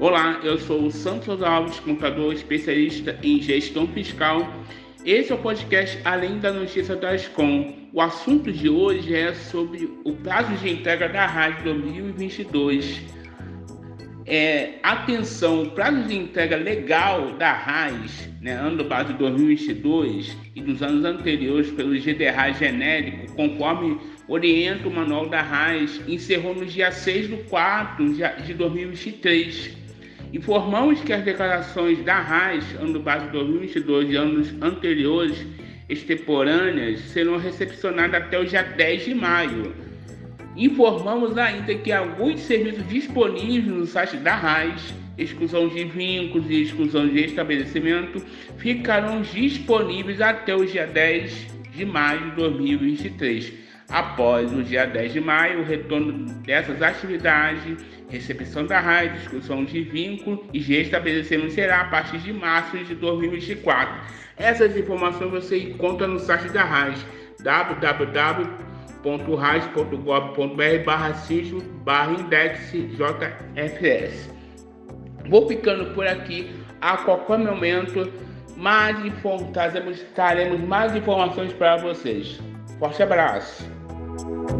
Olá, eu sou o Santos Alves, contador especialista em gestão fiscal. Esse é o podcast Além da Notícia da Ascom. O assunto de hoje é sobre o prazo de entrega da RAS 2022. É, atenção, o prazo de entrega legal da RAS, né, ano base 2022 e dos anos anteriores pelo GDRAS genérico, conforme orienta o manual da RAS, encerrou no dia 6 de 4 de 2023. Informamos que as declarações da RAS, ano base 2022 e anos anteriores, extemporâneas, serão recepcionadas até o dia 10 de maio. Informamos ainda que alguns serviços disponíveis no site da RAS, exclusão de vínculos e exclusão de estabelecimento, ficarão disponíveis até o dia 10 de maio de 2023 Após o dia 10 de maio, o retorno dessas atividades, recepção da rádio, discussão de vínculo e restabelecimento será a partir de março de 2024. Essas informações você encontra no site da RAIS, www.rais.gov.br barra barra JFS. Vou ficando por aqui. A qualquer momento, mais trazemos, traremos mais informações para vocês. Forte abraço! Bye.